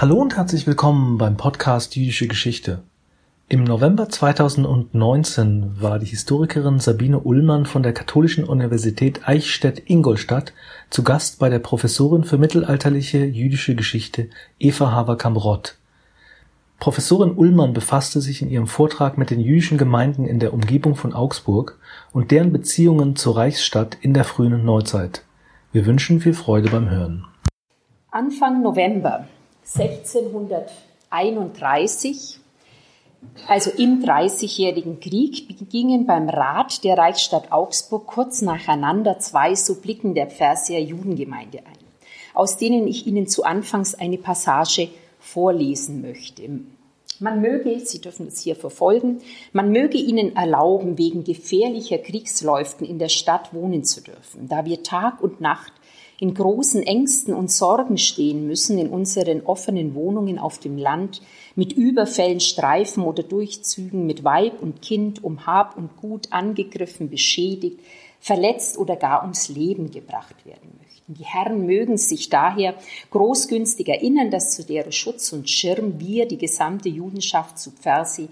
Hallo und herzlich willkommen beim Podcast Jüdische Geschichte. Im November 2019 war die Historikerin Sabine Ullmann von der Katholischen Universität Eichstätt-Ingolstadt zu Gast bei der Professorin für mittelalterliche jüdische Geschichte Eva Haverkamp-Rott. Professorin Ullmann befasste sich in ihrem Vortrag mit den jüdischen Gemeinden in der Umgebung von Augsburg und deren Beziehungen zur Reichsstadt in der frühen Neuzeit. Wir wünschen viel Freude beim Hören. Anfang November 1631, also im Dreißigjährigen Krieg, gingen beim Rat der Reichsstadt Augsburg kurz nacheinander zwei Subliken der Pfersier Judengemeinde ein, aus denen ich Ihnen zu Anfangs eine Passage vorlesen möchte. Man möge, Sie dürfen es hier verfolgen, man möge Ihnen erlauben, wegen gefährlicher Kriegsläuften in der Stadt wohnen zu dürfen, da wir Tag und Nacht in großen Ängsten und Sorgen stehen müssen in unseren offenen Wohnungen auf dem Land, mit Überfällen, Streifen oder Durchzügen, mit Weib und Kind um Hab und Gut angegriffen, beschädigt, verletzt oder gar ums Leben gebracht werden möchten. Die Herren mögen sich daher großgünstig erinnern, dass zu deren Schutz und Schirm wir, die gesamte Judenschaft zu Pfersi,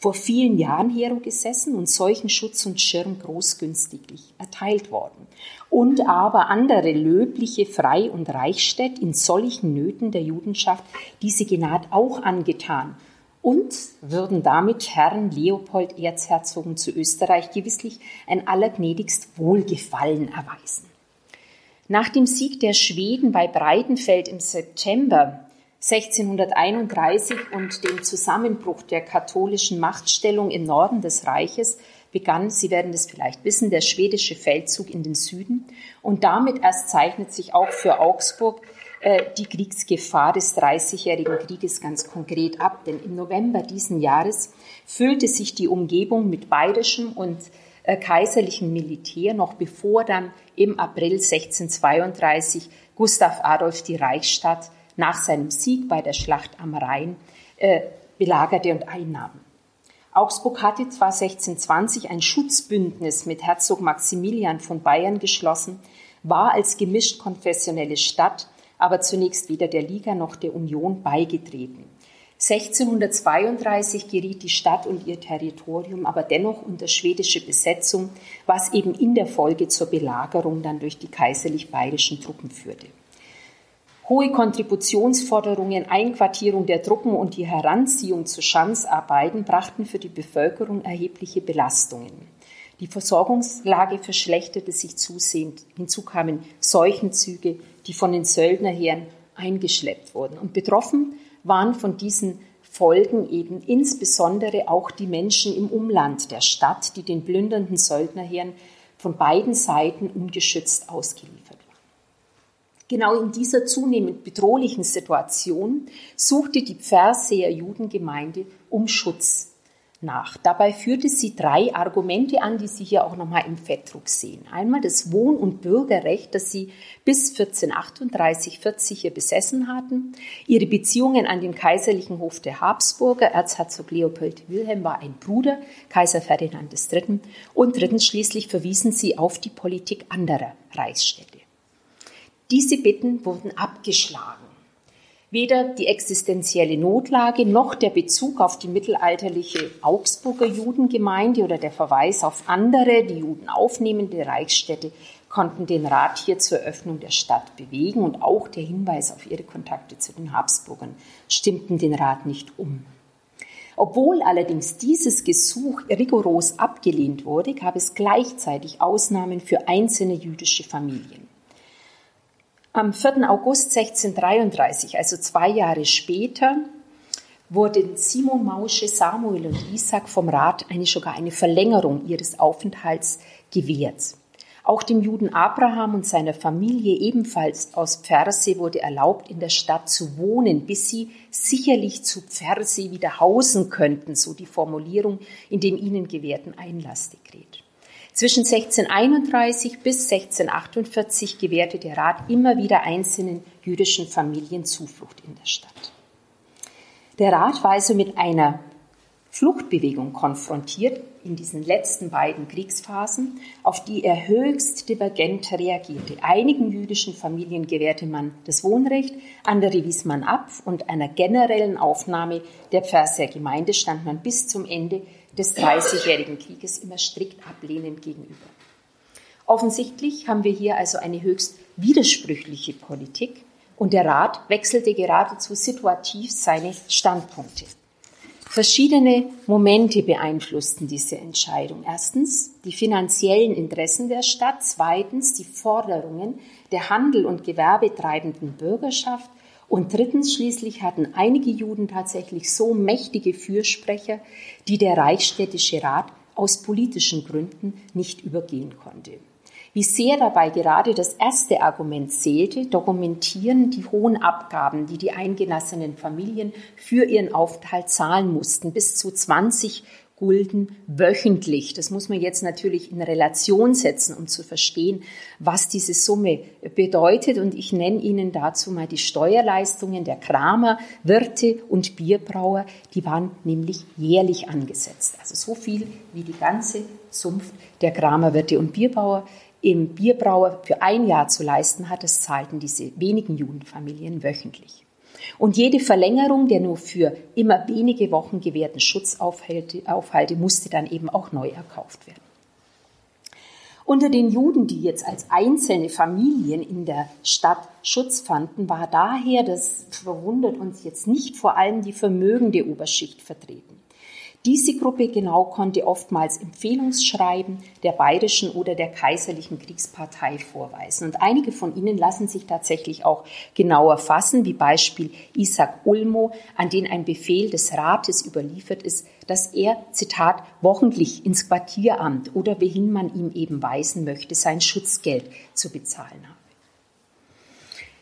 vor vielen Jahren hier gesessen und solchen Schutz und Schirm großgünstiglich erteilt worden. Und aber andere löbliche Frei- und Reichsstädt in solchen Nöten der Judenschaft diese Gnad auch angetan und würden damit Herrn Leopold Erzherzogen zu Österreich gewisslich ein allergnädigst Wohlgefallen erweisen. Nach dem Sieg der Schweden bei Breitenfeld im September 1631 und dem Zusammenbruch der katholischen Machtstellung im Norden des Reiches begann, Sie werden es vielleicht wissen, der schwedische Feldzug in den Süden. Und damit erst zeichnet sich auch für Augsburg äh, die Kriegsgefahr des Dreißigjährigen Krieges ganz konkret ab. Denn im November diesen Jahres füllte sich die Umgebung mit bayerischem und äh, kaiserlichem Militär, noch bevor dann im April 1632 Gustav Adolf die Reichsstadt nach seinem Sieg bei der Schlacht am Rhein äh, belagerte und einnahm. Augsburg hatte zwar 1620 ein Schutzbündnis mit Herzog Maximilian von Bayern geschlossen, war als gemischt konfessionelle Stadt aber zunächst weder der Liga noch der Union beigetreten. 1632 geriet die Stadt und ihr Territorium aber dennoch unter schwedische Besetzung, was eben in der Folge zur Belagerung dann durch die kaiserlich-bayerischen Truppen führte. Hohe Kontributionsforderungen, Einquartierung der Truppen und die Heranziehung zu Schanzarbeiten brachten für die Bevölkerung erhebliche Belastungen. Die Versorgungslage verschlechterte sich zusehend. Hinzu kamen Seuchenzüge, die von den Söldnerheeren eingeschleppt wurden. Und betroffen waren von diesen Folgen eben insbesondere auch die Menschen im Umland der Stadt, die den plündernden Söldnerheeren von beiden Seiten ungeschützt ausgeliefert Genau in dieser zunehmend bedrohlichen Situation suchte die Pferseer Judengemeinde um Schutz nach. Dabei führte sie drei Argumente an, die Sie hier auch nochmal im Fettdruck sehen. Einmal das Wohn- und Bürgerrecht, das sie bis 1438, 40 hier besessen hatten. Ihre Beziehungen an den kaiserlichen Hof der Habsburger. Erzherzog Leopold Wilhelm war ein Bruder, Kaiser Ferdinand III. Und drittens schließlich verwiesen sie auf die Politik anderer Reichsstädte. Diese Bitten wurden abgeschlagen. Weder die existenzielle Notlage noch der Bezug auf die mittelalterliche Augsburger Judengemeinde oder der Verweis auf andere, die Juden aufnehmende Reichsstädte konnten den Rat hier zur Öffnung der Stadt bewegen und auch der Hinweis auf ihre Kontakte zu den Habsburgern stimmten den Rat nicht um. Obwohl allerdings dieses Gesuch rigoros abgelehnt wurde, gab es gleichzeitig Ausnahmen für einzelne jüdische Familien. Am 4. August 1633, also zwei Jahre später, wurden Simon Mausche, Samuel und Isaac vom Rat eine sogar eine Verlängerung ihres Aufenthalts gewährt. Auch dem Juden Abraham und seiner Familie ebenfalls aus Pferse wurde erlaubt, in der Stadt zu wohnen, bis sie sicherlich zu Pferse wieder hausen könnten, so die Formulierung in dem ihnen gewährten Einlassdekret. Zwischen 1631 bis 1648 gewährte der Rat immer wieder einzelnen jüdischen Familien Zuflucht in der Stadt. Der Rat war also mit einer Fluchtbewegung konfrontiert in diesen letzten beiden Kriegsphasen, auf die er höchst divergent reagierte. Einigen jüdischen Familien gewährte man das Wohnrecht, andere wies man ab und einer generellen Aufnahme der Pferser Gemeinde stand man bis zum Ende des Dreißigjährigen Krieges immer strikt ablehnend gegenüber. Offensichtlich haben wir hier also eine höchst widersprüchliche Politik und der Rat wechselte geradezu situativ seine Standpunkte. Verschiedene Momente beeinflussten diese Entscheidung. Erstens die finanziellen Interessen der Stadt, zweitens die Forderungen der Handel- und Gewerbetreibenden Bürgerschaft und drittens schließlich hatten einige Juden tatsächlich so mächtige Fürsprecher, die der Reichsstädtische Rat aus politischen Gründen nicht übergehen konnte. Wie sehr dabei gerade das erste Argument zählte, dokumentieren die hohen Abgaben, die die eingelassenen Familien für ihren Aufenthalt zahlen mussten, bis zu 20 Gulden wöchentlich. Das muss man jetzt natürlich in Relation setzen, um zu verstehen, was diese Summe bedeutet. Und ich nenne Ihnen dazu mal die Steuerleistungen der Kramer, Wirte und Bierbrauer. Die waren nämlich jährlich angesetzt. Also so viel wie die ganze Zunft der Kramer, Wirte und Bierbauer im Bierbrauer für ein Jahr zu leisten hat, das zahlten diese wenigen Judenfamilien wöchentlich. Und jede Verlängerung der nur für immer wenige Wochen gewährten Schutzaufhalte musste dann eben auch neu erkauft werden. Unter den Juden, die jetzt als einzelne Familien in der Stadt Schutz fanden, war daher, das verwundert uns jetzt nicht, vor allem die vermögende Oberschicht vertreten. Diese Gruppe genau konnte oftmals Empfehlungsschreiben der bayerischen oder der kaiserlichen Kriegspartei vorweisen. Und einige von ihnen lassen sich tatsächlich auch genauer fassen, wie Beispiel Isaac Ulmo, an den ein Befehl des Rates überliefert ist, dass er, Zitat, wochentlich ins Quartieramt oder wohin man ihm eben weisen möchte, sein Schutzgeld zu bezahlen habe.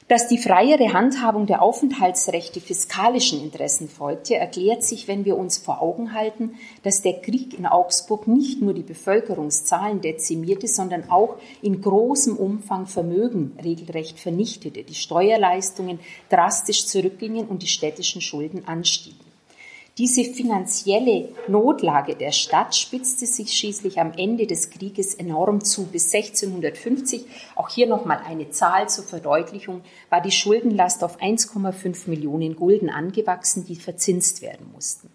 Dass die freiere Handhabung der Aufenthaltsrechte fiskalischen Interessen folgte, erklärt sich, wenn wir uns vor Augen halten, dass der Krieg in Augsburg nicht nur die Bevölkerungszahlen dezimierte, sondern auch in großem Umfang Vermögen regelrecht vernichtete, die Steuerleistungen drastisch zurückgingen und die städtischen Schulden anstiegen. Diese finanzielle Notlage der Stadt spitzte sich schließlich am Ende des Krieges enorm zu. Bis 1650, auch hier nochmal eine Zahl zur Verdeutlichung, war die Schuldenlast auf 1,5 Millionen Gulden angewachsen, die verzinst werden mussten.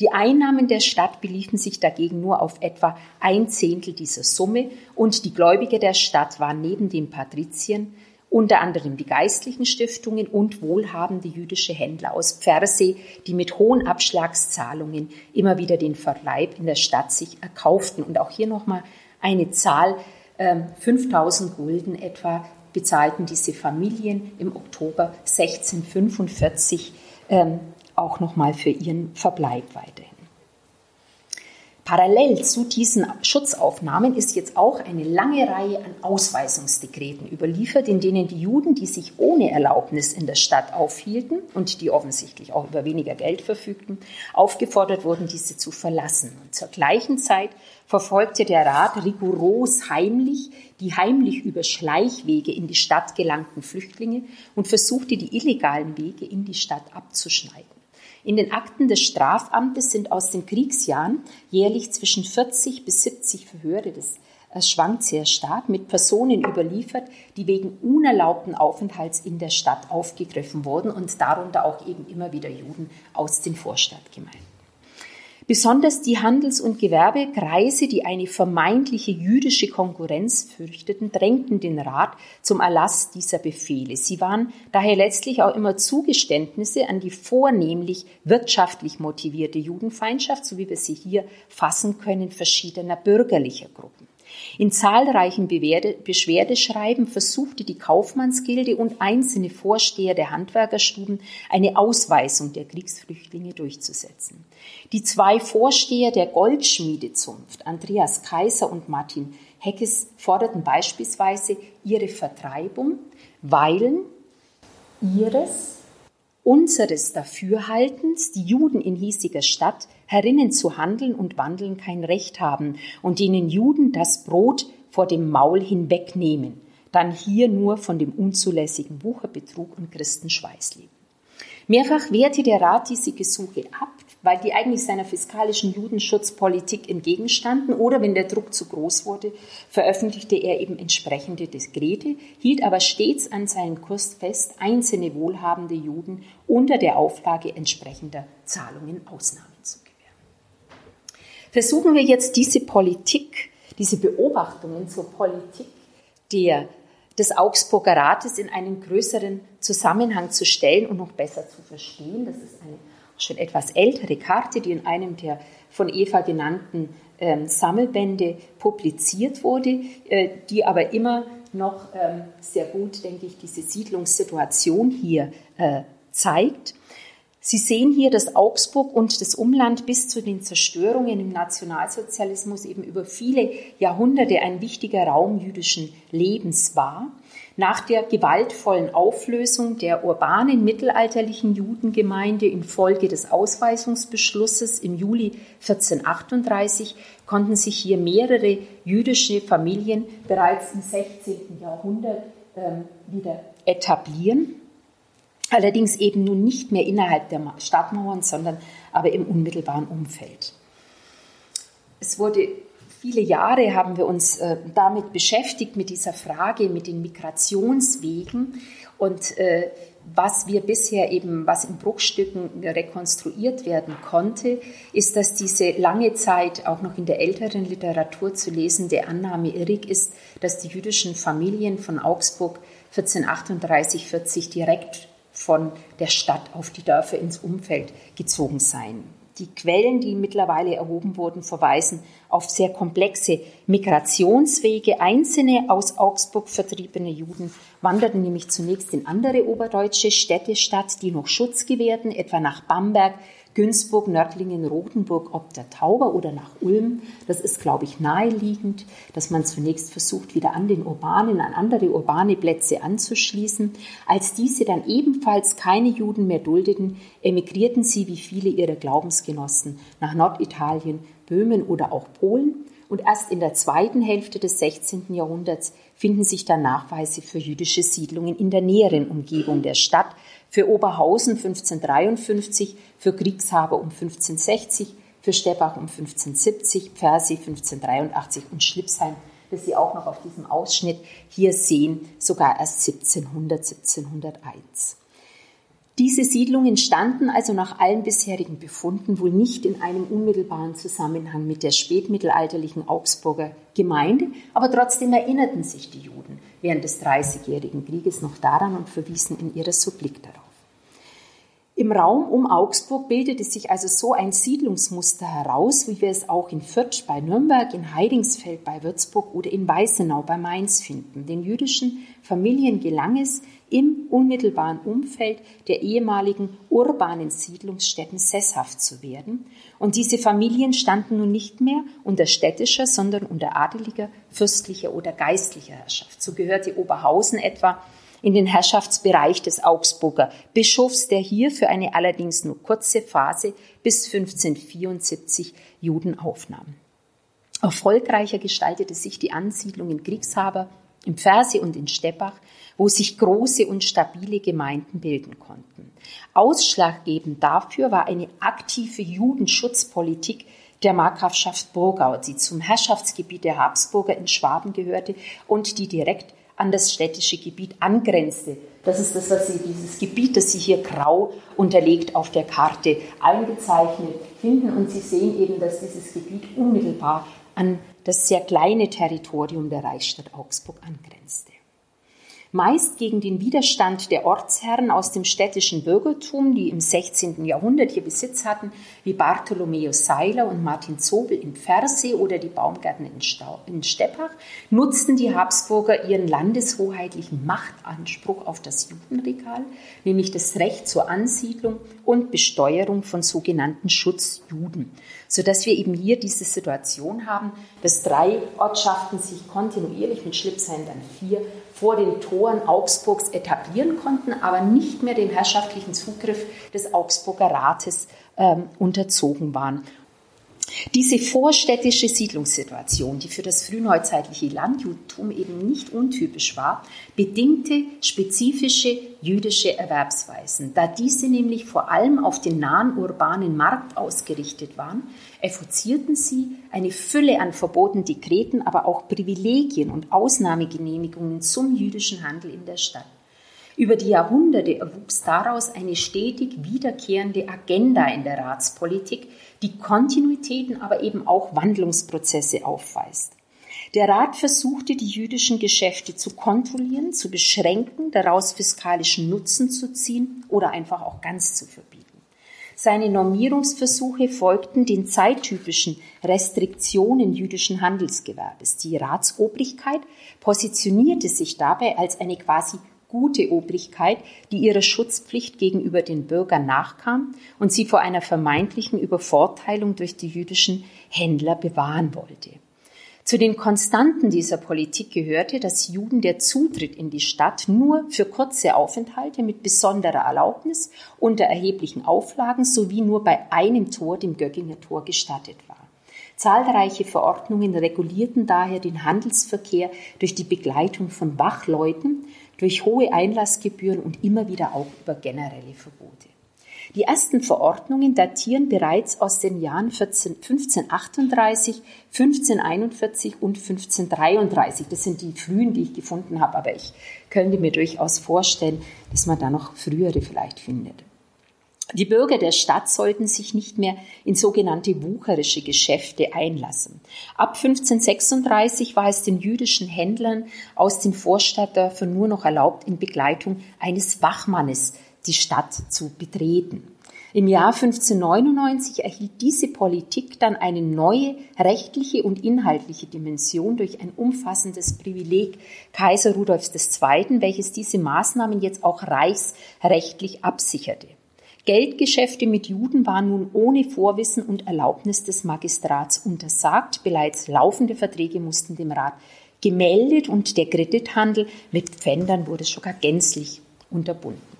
Die Einnahmen der Stadt beliefen sich dagegen nur auf etwa ein Zehntel dieser Summe und die Gläubiger der Stadt waren neben den Patriziern unter anderem die geistlichen Stiftungen und wohlhabende jüdische Händler aus Pfersee, die mit hohen Abschlagszahlungen immer wieder den Verbleib in der Stadt sich erkauften. Und auch hier nochmal eine Zahl, 5000 ähm, Gulden etwa bezahlten diese Familien im Oktober 1645 ähm, auch nochmal für ihren Verbleib weiterhin. Parallel zu diesen Schutzaufnahmen ist jetzt auch eine lange Reihe an Ausweisungsdekreten überliefert, in denen die Juden, die sich ohne Erlaubnis in der Stadt aufhielten und die offensichtlich auch über weniger Geld verfügten, aufgefordert wurden, diese zu verlassen. Und zur gleichen Zeit verfolgte der Rat rigoros heimlich die heimlich über Schleichwege in die Stadt gelangten Flüchtlinge und versuchte die illegalen Wege in die Stadt abzuschneiden. In den Akten des Strafamtes sind aus den Kriegsjahren jährlich zwischen 40 bis 70 Verhöre, das schwankt sehr stark, mit Personen überliefert, die wegen unerlaubten Aufenthalts in der Stadt aufgegriffen wurden und darunter auch eben immer wieder Juden aus den Vorstadtgemeinden. Besonders die Handels- und Gewerbekreise, die eine vermeintliche jüdische Konkurrenz fürchteten, drängten den Rat zum Erlass dieser Befehle. Sie waren daher letztlich auch immer Zugeständnisse an die vornehmlich wirtschaftlich motivierte Judenfeindschaft, so wie wir sie hier fassen können, verschiedener bürgerlicher Gruppen. In zahlreichen Beschwerdeschreiben versuchte die Kaufmannsgilde und einzelne Vorsteher der Handwerkerstuben eine Ausweisung der Kriegsflüchtlinge durchzusetzen. Die zwei Vorsteher der Goldschmiedezunft, Andreas Kaiser und Martin Heckes, forderten beispielsweise ihre Vertreibung, weil ihres unseres Dafürhaltens die Juden in hiesiger Stadt herinnen zu handeln und wandeln kein Recht haben und denen Juden das Brot vor dem Maul hinwegnehmen, dann hier nur von dem unzulässigen Wucherbetrug und Christenschweiß leben. Mehrfach wehrte der Rat diese Gesuche ab, weil die eigentlich seiner fiskalischen Judenschutzpolitik entgegenstanden oder wenn der Druck zu groß wurde, veröffentlichte er eben entsprechende Dekrete, hielt aber stets an seinen Kurs fest, einzelne wohlhabende Juden unter der Auflage entsprechender Zahlungen gewähren. Versuchen wir jetzt diese Politik, diese Beobachtungen zur Politik der des Augsburger Rates in einen größeren Zusammenhang zu stellen und noch besser zu verstehen. Das ist eine schon etwas ältere Karte, die in einem der von Eva genannten ähm, Sammelbände publiziert wurde, äh, die aber immer noch ähm, sehr gut, denke ich, diese Siedlungssituation hier äh, zeigt. Sie sehen hier, dass Augsburg und das Umland bis zu den Zerstörungen im Nationalsozialismus eben über viele Jahrhunderte ein wichtiger Raum jüdischen Lebens war. Nach der gewaltvollen Auflösung der urbanen mittelalterlichen Judengemeinde infolge des Ausweisungsbeschlusses im Juli 1438 konnten sich hier mehrere jüdische Familien bereits im 16. Jahrhundert ähm, wieder etablieren allerdings eben nun nicht mehr innerhalb der Stadtmauern, sondern aber im unmittelbaren Umfeld. Es wurde viele Jahre haben wir uns äh, damit beschäftigt mit dieser Frage, mit den Migrationswegen und äh, was wir bisher eben, was in Bruchstücken rekonstruiert werden konnte, ist, dass diese lange Zeit auch noch in der älteren Literatur zu lesende Annahme irrig ist, dass die jüdischen Familien von Augsburg 1438, 40 direkt von der Stadt auf die Dörfer ins Umfeld gezogen seien. Die Quellen, die mittlerweile erhoben wurden, verweisen auf sehr komplexe Migrationswege. Einzelne aus Augsburg vertriebene Juden wanderten nämlich zunächst in andere oberdeutsche Städte statt, die noch Schutz gewährten, etwa nach Bamberg, Günzburg, Nördlingen, Rothenburg ob der Tauber oder nach Ulm. Das ist, glaube ich, naheliegend, dass man zunächst versucht, wieder an den urbanen, an andere urbane Plätze anzuschließen. Als diese dann ebenfalls keine Juden mehr duldeten, emigrierten sie wie viele ihrer Glaubensgenossen nach Norditalien, Böhmen oder auch Polen. Und erst in der zweiten Hälfte des 16. Jahrhunderts finden sich dann Nachweise für jüdische Siedlungen in der näheren Umgebung der Stadt, für Oberhausen 1553, für Kriegshaber um 1560, für Steppach um 1570, Pfersee 1583 und Schlipsheim, das Sie auch noch auf diesem Ausschnitt hier sehen, sogar erst 1700, 1701. Diese Siedlungen standen also nach allen bisherigen Befunden wohl nicht in einem unmittelbaren Zusammenhang mit der spätmittelalterlichen Augsburger Gemeinde, aber trotzdem erinnerten sich die Juden während des Dreißigjährigen Krieges noch daran und verwiesen in ihrer Supplik darauf. Im Raum um Augsburg bildete sich also so ein Siedlungsmuster heraus, wie wir es auch in Fürth bei Nürnberg, in Heidingsfeld bei Würzburg oder in Weißenau bei Mainz finden. Den jüdischen Familien gelang es, im unmittelbaren Umfeld der ehemaligen urbanen Siedlungsstätten sesshaft zu werden. Und diese Familien standen nun nicht mehr unter städtischer, sondern unter adeliger, fürstlicher oder geistlicher Herrschaft. So gehörte Oberhausen etwa in den Herrschaftsbereich des Augsburger Bischofs, der hier für eine allerdings nur kurze Phase bis 1574 Juden aufnahm. Erfolgreicher gestaltete sich die Ansiedlung in Kriegshaber, im Pfersee und in Steppach, wo sich große und stabile Gemeinden bilden konnten. Ausschlaggebend dafür war eine aktive Judenschutzpolitik der Markgrafschaft Burgau, die zum Herrschaftsgebiet der Habsburger in Schwaben gehörte und die direkt an das städtische Gebiet angrenzte. Das ist das, was Sie, dieses Gebiet, das Sie hier grau unterlegt auf der Karte eingezeichnet finden. Und Sie sehen eben, dass dieses Gebiet unmittelbar an das sehr kleine Territorium der Reichsstadt Augsburg angrenzte meist gegen den Widerstand der Ortsherren aus dem städtischen Bürgertum, die im 16. Jahrhundert hier Besitz hatten, wie Bartholomäus Seiler und Martin Zobel in Pfersee oder die Baumgärten in, Stau in Steppach, nutzten die Habsburger ihren landeshoheitlichen Machtanspruch auf das Judenregal, nämlich das Recht zur Ansiedlung und Besteuerung von sogenannten Schutzjuden, sodass wir eben hier diese Situation haben, dass drei Ortschaften sich kontinuierlich mit Schlipsheim dann vier vor den Toren Augsburgs etablieren konnten, aber nicht mehr dem herrschaftlichen Zugriff des Augsburger Rates ähm, unterzogen waren. Diese vorstädtische Siedlungssituation, die für das frühneuzeitliche Landjudentum eben nicht untypisch war, bedingte spezifische jüdische Erwerbsweisen. Da diese nämlich vor allem auf den nahen urbanen Markt ausgerichtet waren, effozierten sie eine Fülle an verboten Dekreten, aber auch Privilegien und Ausnahmegenehmigungen zum jüdischen Handel in der Stadt. Über die Jahrhunderte erwuchs daraus eine stetig wiederkehrende Agenda in der Ratspolitik, die Kontinuitäten, aber eben auch Wandlungsprozesse aufweist. Der Rat versuchte, die jüdischen Geschäfte zu kontrollieren, zu beschränken, daraus fiskalischen Nutzen zu ziehen oder einfach auch ganz zu verbieten. Seine Normierungsversuche folgten den zeittypischen Restriktionen jüdischen Handelsgewerbes. Die Ratsobrigkeit positionierte sich dabei als eine quasi gute Obrigkeit, die ihrer Schutzpflicht gegenüber den Bürgern nachkam und sie vor einer vermeintlichen Übervorteilung durch die jüdischen Händler bewahren wollte. Zu den Konstanten dieser Politik gehörte, dass Juden der Zutritt in die Stadt nur für kurze Aufenthalte mit besonderer Erlaubnis unter erheblichen Auflagen sowie nur bei einem Tor, dem Göckinger Tor, gestattet war. Zahlreiche Verordnungen regulierten daher den Handelsverkehr durch die Begleitung von Wachleuten durch hohe Einlassgebühren und immer wieder auch über generelle Verbote. Die ersten Verordnungen datieren bereits aus den Jahren 14, 1538, 1541 und 1533. Das sind die frühen, die ich gefunden habe, aber ich könnte mir durchaus vorstellen, dass man da noch frühere vielleicht findet. Die Bürger der Stadt sollten sich nicht mehr in sogenannte wucherische Geschäfte einlassen. Ab 1536 war es den jüdischen Händlern aus den Vorstadtdörfern nur noch erlaubt, in Begleitung eines Wachmannes die Stadt zu betreten. Im Jahr 1599 erhielt diese Politik dann eine neue rechtliche und inhaltliche Dimension durch ein umfassendes Privileg Kaiser Rudolfs II., welches diese Maßnahmen jetzt auch reichsrechtlich absicherte. Geldgeschäfte mit Juden waren nun ohne Vorwissen und Erlaubnis des Magistrats untersagt. Bereits laufende Verträge mussten dem Rat gemeldet und der Kredithandel mit Pfändern wurde sogar gänzlich unterbunden.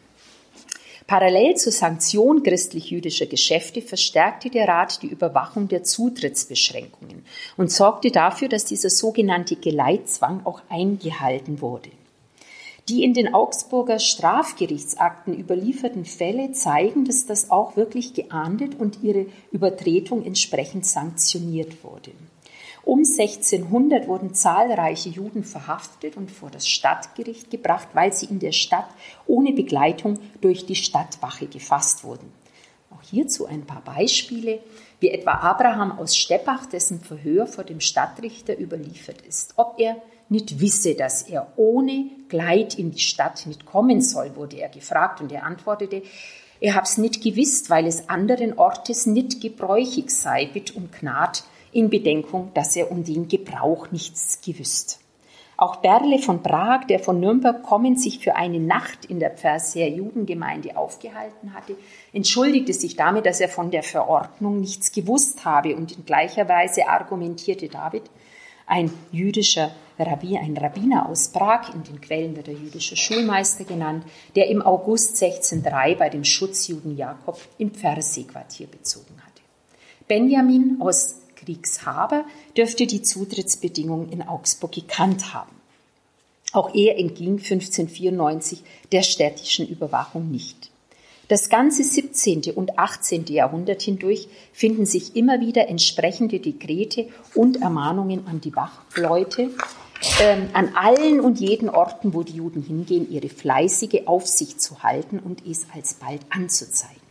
Parallel zur Sanktion christlich-jüdischer Geschäfte verstärkte der Rat die Überwachung der Zutrittsbeschränkungen und sorgte dafür, dass dieser sogenannte Geleitzwang auch eingehalten wurde. Die in den Augsburger Strafgerichtsakten überlieferten Fälle zeigen, dass das auch wirklich geahndet und ihre Übertretung entsprechend sanktioniert wurde. Um 1600 wurden zahlreiche Juden verhaftet und vor das Stadtgericht gebracht, weil sie in der Stadt ohne Begleitung durch die Stadtwache gefasst wurden. Auch hierzu ein paar Beispiele, wie etwa Abraham aus Steppach, dessen Verhör vor dem Stadtrichter überliefert ist. Ob er nicht wisse, dass er ohne Kleid in die Stadt nicht kommen soll, wurde er gefragt und er antwortete, er hab's nicht gewisst, weil es anderen Ortes nicht gebräuchig sei, bitt um Gnad in Bedenkung, dass er um den Gebrauch nichts gewusst. Auch Berle von Prag, der von Nürnberg kommen sich für eine Nacht in der Pferser Judengemeinde aufgehalten hatte, entschuldigte sich damit, dass er von der Verordnung nichts gewusst habe und in gleicher Weise argumentierte David, ein jüdischer Rabbi, ein Rabbiner aus Prag, in den Quellen wird er jüdischer Schulmeister genannt, der im August 1603 bei dem Schutzjuden Jakob im Pfersee-Quartier bezogen hatte. Benjamin aus Kriegshaber dürfte die Zutrittsbedingungen in Augsburg gekannt haben. Auch er entging 1594 der städtischen Überwachung nicht. Das ganze 17. und 18. Jahrhundert hindurch finden sich immer wieder entsprechende Dekrete und Ermahnungen an die Wachleute, ähm, an allen und jeden Orten, wo die Juden hingehen, ihre fleißige Aufsicht zu halten und es alsbald anzuzeigen.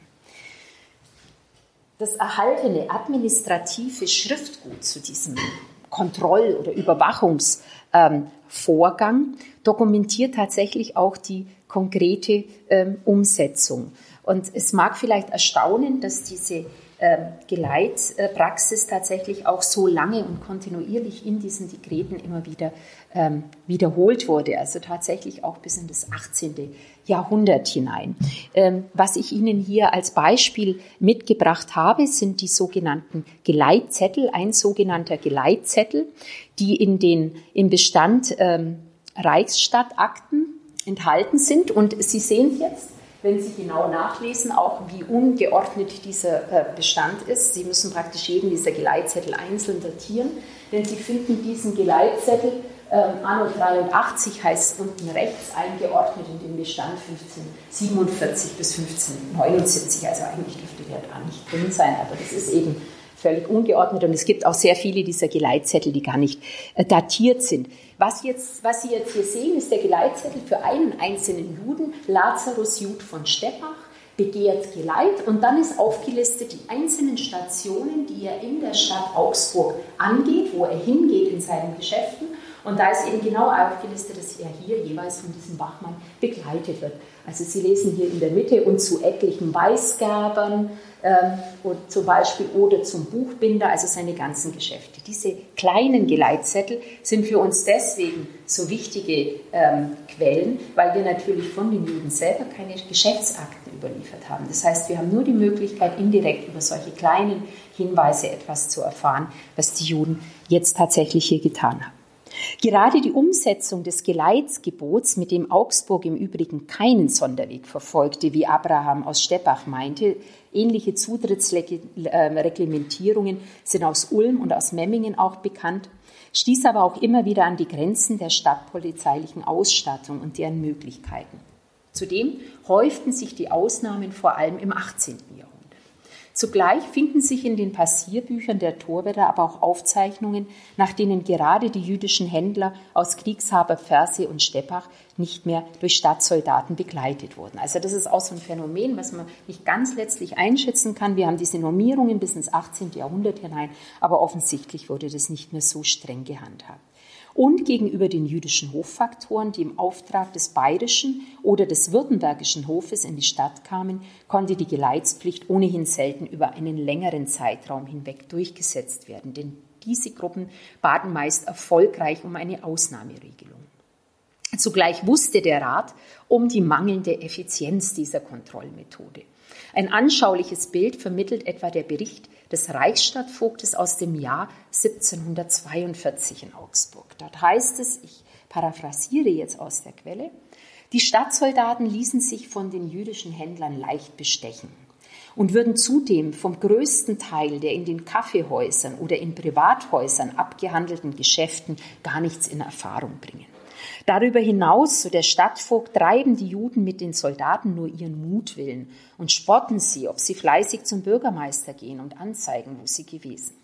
Das erhaltene administrative Schriftgut zu diesem Kontroll- oder Überwachungsvorgang ähm, dokumentiert tatsächlich auch die konkrete ähm, Umsetzung. Und es mag vielleicht erstaunen, dass diese Geleitpraxis tatsächlich auch so lange und kontinuierlich in diesen Dekreten immer wieder ähm, wiederholt wurde, also tatsächlich auch bis in das 18. Jahrhundert hinein. Ähm, was ich Ihnen hier als Beispiel mitgebracht habe, sind die sogenannten Geleitzettel, ein sogenannter Geleitzettel, die in den, im Bestand ähm, Reichsstadtakten enthalten sind. Und Sie sehen jetzt, wenn Sie genau nachlesen, auch wie ungeordnet dieser äh, Bestand ist. Sie müssen praktisch jeden dieser Geleitzettel einzeln datieren, denn Sie finden diesen Geleitzettel ähm, Anno 83 heißt unten rechts eingeordnet in den Bestand 1547 bis 1579. Also eigentlich dürfte der da nicht drin sein, aber das ist eben völlig ungeordnet und es gibt auch sehr viele dieser Geleitzettel, die gar nicht äh, datiert sind. Was, jetzt, was Sie jetzt hier sehen, ist der Geleitzettel für einen einzelnen Juden, Lazarus Jud von Steppach, begehrt Geleit. Und dann ist aufgelistet die einzelnen Stationen, die er in der Stadt Augsburg angeht, wo er hingeht in seinen Geschäften und da ist eben genau aufgelistet, dass er hier jeweils von diesem Wachmann begleitet wird. Also Sie lesen hier in der Mitte und zu etlichen Weißgerbern ähm, und zum Beispiel oder zum Buchbinder, also seine ganzen Geschäfte. Diese kleinen Geleitzettel sind für uns deswegen so wichtige ähm, Quellen, weil wir natürlich von den Juden selber keine Geschäftsakten überliefert haben. Das heißt, wir haben nur die Möglichkeit, indirekt über solche kleinen Hinweise etwas zu erfahren, was die Juden jetzt tatsächlich hier getan haben. Gerade die Umsetzung des Geleitsgebots, mit dem Augsburg im Übrigen keinen Sonderweg verfolgte, wie Abraham aus Steppach meinte, ähnliche Zutrittsreglementierungen sind aus Ulm und aus Memmingen auch bekannt, stieß aber auch immer wieder an die Grenzen der stadtpolizeilichen Ausstattung und deren Möglichkeiten. Zudem häuften sich die Ausnahmen vor allem im 18. Jahrhundert. Zugleich finden sich in den Passierbüchern der Torwärter aber auch Aufzeichnungen, nach denen gerade die jüdischen Händler aus Kriegshaber Pfersee und Steppach nicht mehr durch Stadtsoldaten begleitet wurden. Also das ist auch so ein Phänomen, was man nicht ganz letztlich einschätzen kann. Wir haben diese Normierungen bis ins 18. Jahrhundert hinein, aber offensichtlich wurde das nicht mehr so streng gehandhabt und gegenüber den jüdischen Hoffaktoren, die im Auftrag des bayerischen oder des württembergischen Hofes in die Stadt kamen, konnte die Geleitspflicht ohnehin selten über einen längeren Zeitraum hinweg durchgesetzt werden, denn diese Gruppen baten meist erfolgreich um eine Ausnahmeregelung. Zugleich wusste der Rat um die mangelnde Effizienz dieser Kontrollmethode. Ein anschauliches Bild vermittelt etwa der Bericht des Reichsstadtvogtes aus dem Jahr 1742 in Augsburg. Dort heißt es, ich paraphrasiere jetzt aus der Quelle, die Stadtsoldaten ließen sich von den jüdischen Händlern leicht bestechen und würden zudem vom größten Teil der in den Kaffeehäusern oder in Privathäusern abgehandelten Geschäften gar nichts in Erfahrung bringen. Darüber hinaus, so der Stadtvogt, treiben die Juden mit den Soldaten nur ihren Mutwillen und spotten sie, ob sie fleißig zum Bürgermeister gehen und anzeigen, wo sie gewesen.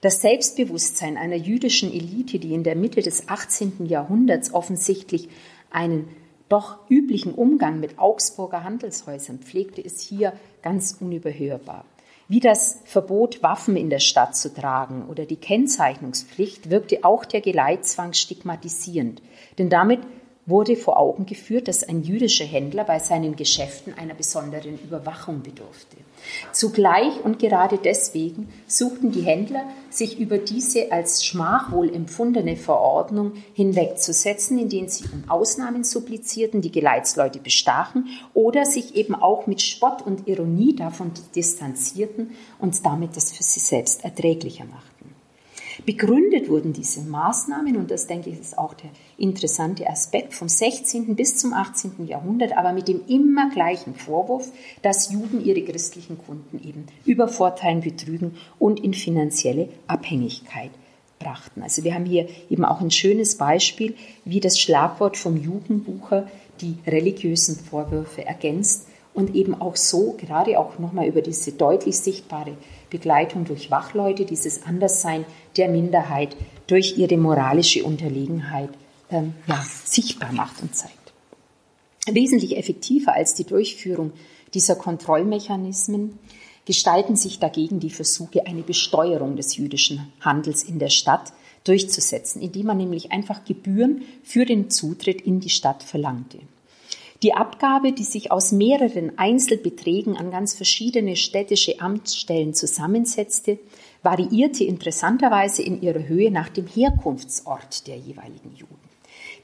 Das Selbstbewusstsein einer jüdischen Elite, die in der Mitte des 18. Jahrhunderts offensichtlich einen doch üblichen Umgang mit Augsburger Handelshäusern pflegte, ist hier ganz unüberhörbar. Wie das Verbot, Waffen in der Stadt zu tragen oder die Kennzeichnungspflicht wirkte auch der Geleitzwang stigmatisierend, denn damit wurde vor Augen geführt, dass ein jüdischer Händler bei seinen Geschäften einer besonderen Überwachung bedurfte. Zugleich und gerade deswegen suchten die Händler, sich über diese als schmachwohl empfundene Verordnung hinwegzusetzen, indem sie um Ausnahmen supplizierten, die Geleitsleute bestachen oder sich eben auch mit Spott und Ironie davon distanzierten und damit das für sie selbst erträglicher machten. Begründet wurden diese Maßnahmen, und das denke ich ist auch der interessante Aspekt, vom 16. bis zum 18. Jahrhundert, aber mit dem immer gleichen Vorwurf, dass Juden ihre christlichen Kunden eben übervorteilen, betrügen und in finanzielle Abhängigkeit brachten. Also wir haben hier eben auch ein schönes Beispiel, wie das Schlagwort vom Jugendbucher die religiösen Vorwürfe ergänzt und eben auch so, gerade auch nochmal über diese deutlich sichtbare Begleitung durch Wachleute, dieses Anderssein der Minderheit durch ihre moralische Unterlegenheit ähm, ja, sichtbar macht und zeigt. Wesentlich effektiver als die Durchführung dieser Kontrollmechanismen gestalten sich dagegen die Versuche, eine Besteuerung des jüdischen Handels in der Stadt durchzusetzen, indem man nämlich einfach Gebühren für den Zutritt in die Stadt verlangte. Die Abgabe, die sich aus mehreren Einzelbeträgen an ganz verschiedene städtische Amtsstellen zusammensetzte, variierte interessanterweise in ihrer Höhe nach dem Herkunftsort der jeweiligen Juden.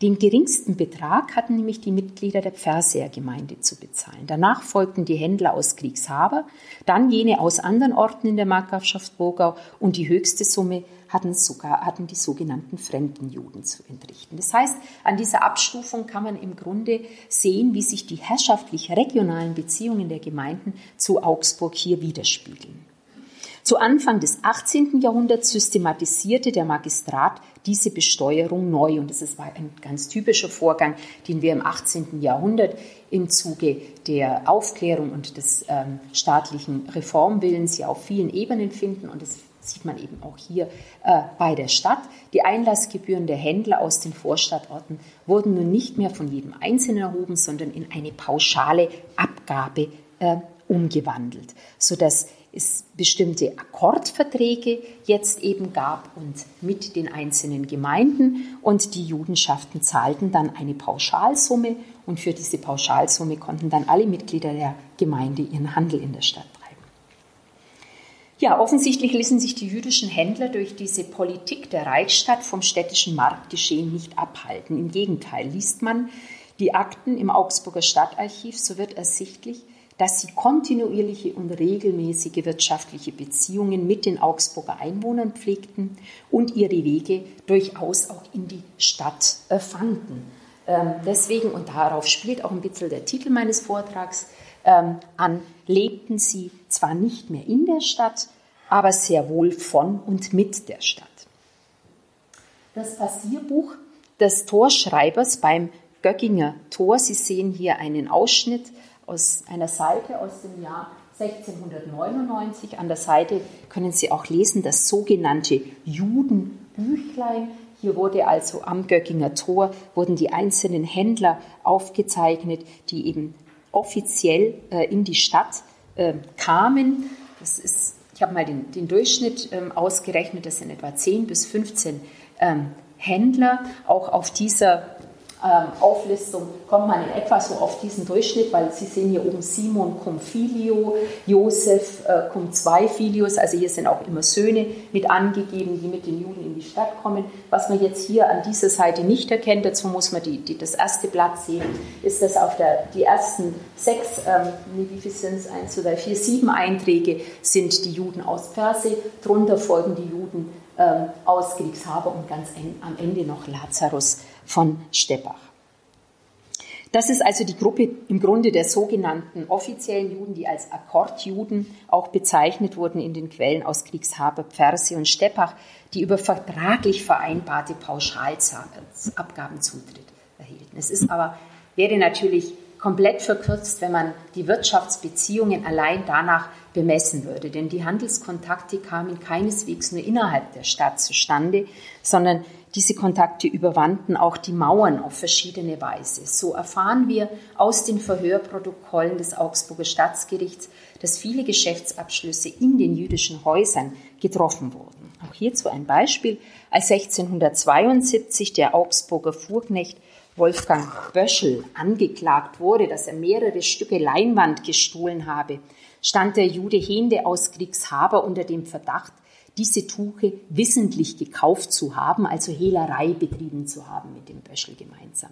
Den geringsten Betrag hatten nämlich die Mitglieder der Pferseer-Gemeinde zu bezahlen. Danach folgten die Händler aus Kriegshaber, dann jene aus anderen Orten in der Markgrafschaft Burgau und die höchste Summe hatten, sogar, hatten die sogenannten fremden Juden zu entrichten. Das heißt, an dieser Abstufung kann man im Grunde sehen, wie sich die herrschaftlich-regionalen Beziehungen der Gemeinden zu Augsburg hier widerspiegeln. Zu Anfang des 18. Jahrhunderts systematisierte der Magistrat diese Besteuerung neu. Und das war ein ganz typischer Vorgang, den wir im 18. Jahrhundert im Zuge der Aufklärung und des ähm, staatlichen Reformwillens ja auf vielen Ebenen finden. Und das sieht man eben auch hier äh, bei der Stadt. Die Einlassgebühren der Händler aus den Vorstadtorten wurden nun nicht mehr von jedem Einzelnen erhoben, sondern in eine pauschale Abgabe äh, umgewandelt, sodass es bestimmte Akkordverträge jetzt eben gab und mit den einzelnen Gemeinden und die Judenschaften zahlten dann eine Pauschalsumme und für diese Pauschalsumme konnten dann alle Mitglieder der Gemeinde ihren Handel in der Stadt. Ja, offensichtlich ließen sich die jüdischen Händler durch diese Politik der Reichsstadt vom städtischen Marktgeschehen nicht abhalten. Im Gegenteil, liest man die Akten im Augsburger Stadtarchiv, so wird ersichtlich, dass sie kontinuierliche und regelmäßige wirtschaftliche Beziehungen mit den Augsburger Einwohnern pflegten und ihre Wege durchaus auch in die Stadt äh, fanden. Ähm, deswegen, und darauf spielt auch ein bisschen der Titel meines Vortrags an, lebten sie zwar nicht mehr in der Stadt, aber sehr wohl von und mit der Stadt. Das Passierbuch des Torschreibers beim Göckinger Tor, Sie sehen hier einen Ausschnitt, aus einer Seite aus dem Jahr 1699. An der Seite können Sie auch lesen das sogenannte Judenbüchlein. Hier wurde also am Göckinger Tor wurden die einzelnen Händler aufgezeichnet, die eben offiziell äh, in die Stadt äh, kamen. Das ist, ich habe mal den, den Durchschnitt ähm, ausgerechnet, das sind etwa 10 bis 15 ähm, Händler. Auch auf dieser ähm, Auflistung kommt man in etwa so auf diesen Durchschnitt, weil Sie sehen hier oben Simon cum filio, Josef äh, cum zwei filios, also hier sind auch immer Söhne mit angegeben, die mit den Juden in die Stadt kommen. Was man jetzt hier an dieser Seite nicht erkennt, dazu muss man die, die, das erste Blatt sehen, ist, dass auf der, die ersten sechs, ähm, wie viel sind es, eins, zwei, vier, sieben Einträge sind die Juden aus Perse, drunter folgen die Juden ähm, aus Kriegshaber und ganz am Ende noch Lazarus von Steppach. Das ist also die Gruppe im Grunde der sogenannten offiziellen Juden, die als Akkordjuden auch bezeichnet wurden in den Quellen aus Kriegshaber, Pferse und Steppach, die über vertraglich vereinbarte Pauschalabgaben Zutritt erhielten. Es ist aber, wäre natürlich komplett verkürzt, wenn man die Wirtschaftsbeziehungen allein danach bemessen würde. Denn die Handelskontakte kamen keineswegs nur innerhalb der Stadt zustande, sondern diese Kontakte überwanden auch die Mauern auf verschiedene Weise. So erfahren wir aus den Verhörprotokollen des Augsburger Staatsgerichts, dass viele Geschäftsabschlüsse in den jüdischen Häusern getroffen wurden. Auch hierzu ein Beispiel. Als 1672 der Augsburger Fuhrknecht Wolfgang Böschel angeklagt wurde, dass er mehrere Stücke Leinwand gestohlen habe, stand der Jude Hende aus Kriegshaber unter dem Verdacht, diese Tuche wissentlich gekauft zu haben, also Hehlerei betrieben zu haben mit dem Böschel gemeinsam.